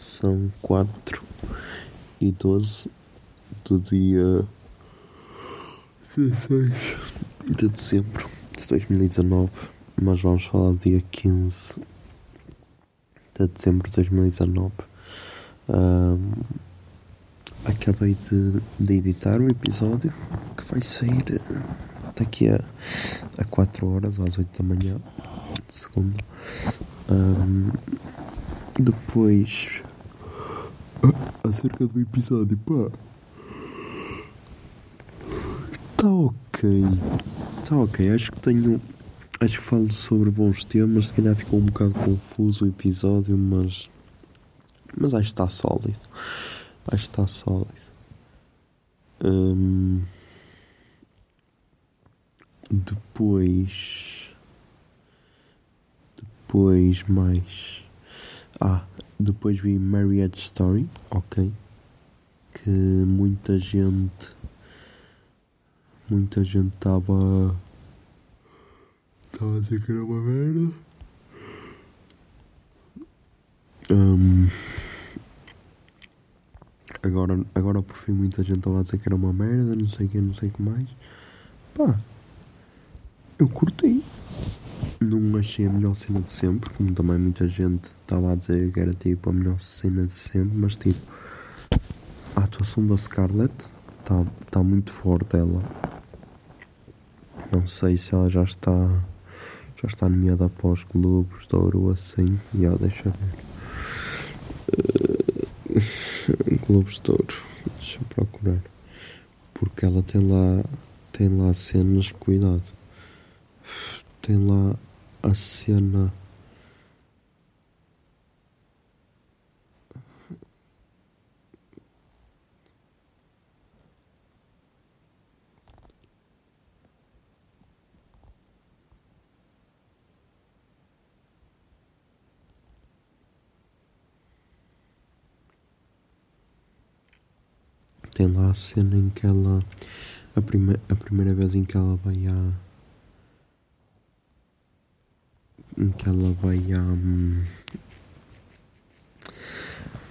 São 4 e 12 do dia 16 de dezembro de 2019, mas vamos falar do dia 15 de dezembro de 2019. Ahm, acabei de, de editar o episódio que vai sair daqui a, a 4 horas, às 8 da manhã, de segunda. Ahm, depois, acerca do episódio, pá, está ok, está ok. Acho que tenho, acho que falo sobre bons temas. Se calhar ficou um bocado confuso o episódio, mas, mas acho que está sólido. Acho que está sólido. Hum, depois, depois mais. Ah, depois vi Marriage Story, ok. Que muita gente. Muita gente estava. Estava a dizer que era uma merda. Hum, agora, agora por fim muita gente estava a dizer que era uma merda, não sei o que, não sei o que mais. Pá, eu curti. Não achei a melhor cena de sempre, como também muita gente estava a dizer que era tipo a melhor cena de sempre, mas tipo a atuação da Scarlett está tá muito forte ela. Não sei se ela já está já está nomeada após Globos de Ouro ou assim. E ó, deixa ver. Eh, Globos de Ouro. Deixa eu procurar. Porque ela tem lá tem lá cenas, cuidado. Tem lá a cena. Tem lá a cena em que ela. A, prime a primeira vez em que ela vai à. Em que ela vai à. hum,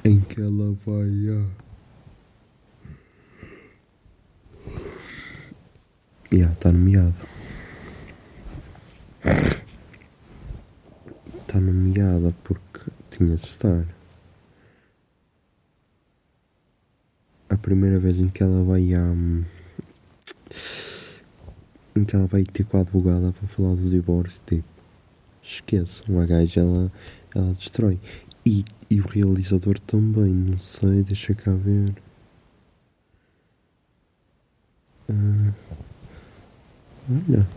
Em que ela vai a. Ya, está nomeado. Está nomeada porque tinha de estar. A primeira vez em que ela vai a. Em que ela vai ter com a advogada para falar do divórcio, tipo. Esqueçam, a gaja ela, ela destrói. E, e o realizador também, não sei, deixa cá ver. Ah, olha.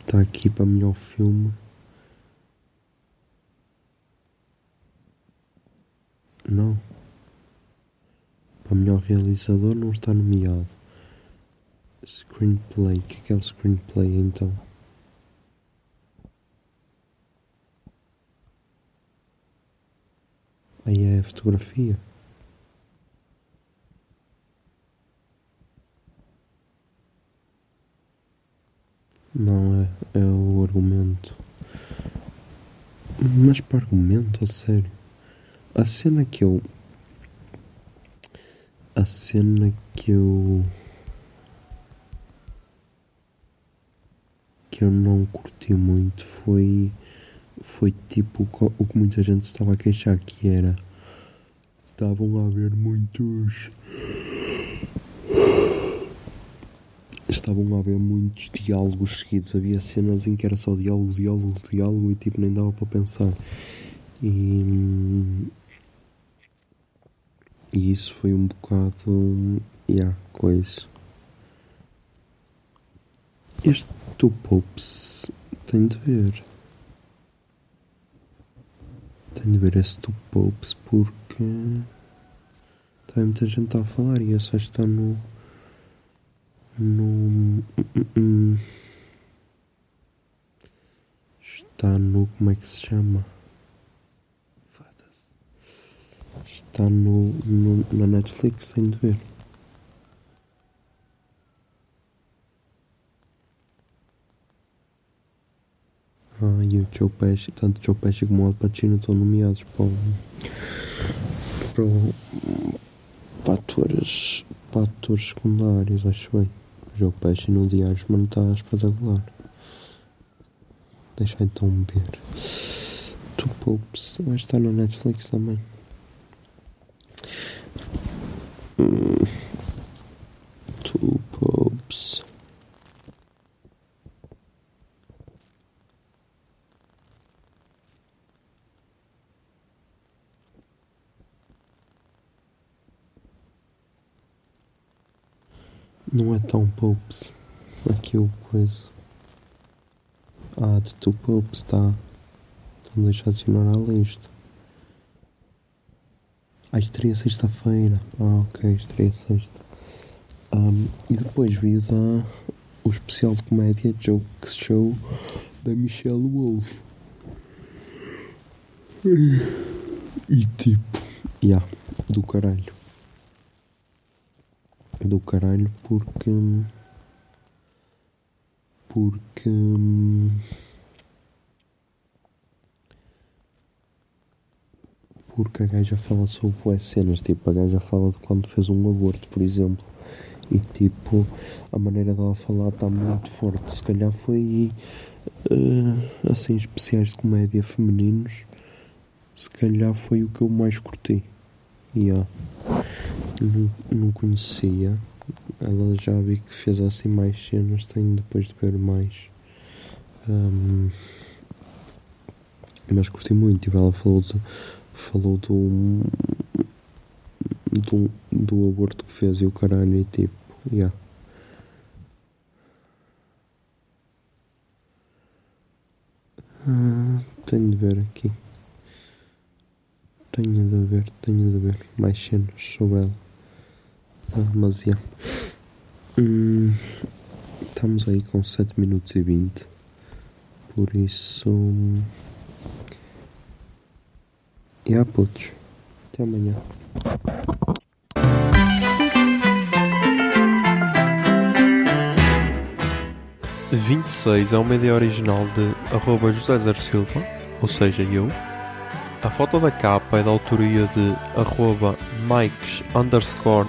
Está aqui para melhor filme. Não. Melhor realizador não está nomeado. Screenplay. O é, que é o screenplay então? Aí é a fotografia. Não é, é o argumento. Mas para argumento, a sério. A cena que eu cena que eu. que eu não curti muito foi. foi tipo o que muita gente estava a queixar que era. estavam a haver muitos. Estavam a haver muitos diálogos seguidos. Havia cenas em que era só diálogo, diálogo, diálogo e tipo nem dava para pensar. E e isso foi um bocado yeah, coisa este Two Popes tenho de ver. Tenho de ver Two Popes porque tem muita gente a falar e esse acho que está no no hum, hum, hum. está no como é que se chama está no, no na Netflix tenho de ver Ah, e o Joe Pesci, tanto o Joe Pesci como o Al Pacino estão nomeados para para, para atores, para atores secundários, acho bem. O Joe Pesci no Diários, mano, está espetacular. Deixa então ver. Two Popes, vai estar na Netflix também. Hum. Two Popes. Não é tão Popes. Aqui o coisa. Ah, de Two Popes está. Então deixa adicionar à lista. Ah, estreia sexta-feira. Ah, ok, estreia sexta. Ahm, e depois vi da, o especial de comédia Jokes Show da Michelle Wolf. E tipo, yeah, do caralho. Do caralho porque. Porque. Porque a gaja fala sobre boas cenas, tipo, a gaja fala de quando fez um aborto, por exemplo. E tipo, a maneira dela falar está muito forte. Se calhar foi eh, assim, especiais de comédia femininos. Se calhar foi o que eu mais curti. Yeah. Não, não conhecia. Ela já vi que fez assim mais cenas, tenho depois de ver mais. Ahm, mas curti muito. Tipo, ela falou, de, falou do, do, do aborto que fez e o caralho. E tipo, yeah. Ah, tenho de ver aqui. Tenho de ver, tenho de ver mais cenas sobre ela. Ah, mas yeah. Hum, estamos aí com 7 minutos e 20. Por isso. E yeah, putos. Até amanhã. 26 é uma ideia original de arroba José Zer Silva, ou seja, eu. A foto da capa é da autoria de arroba Mikes underscore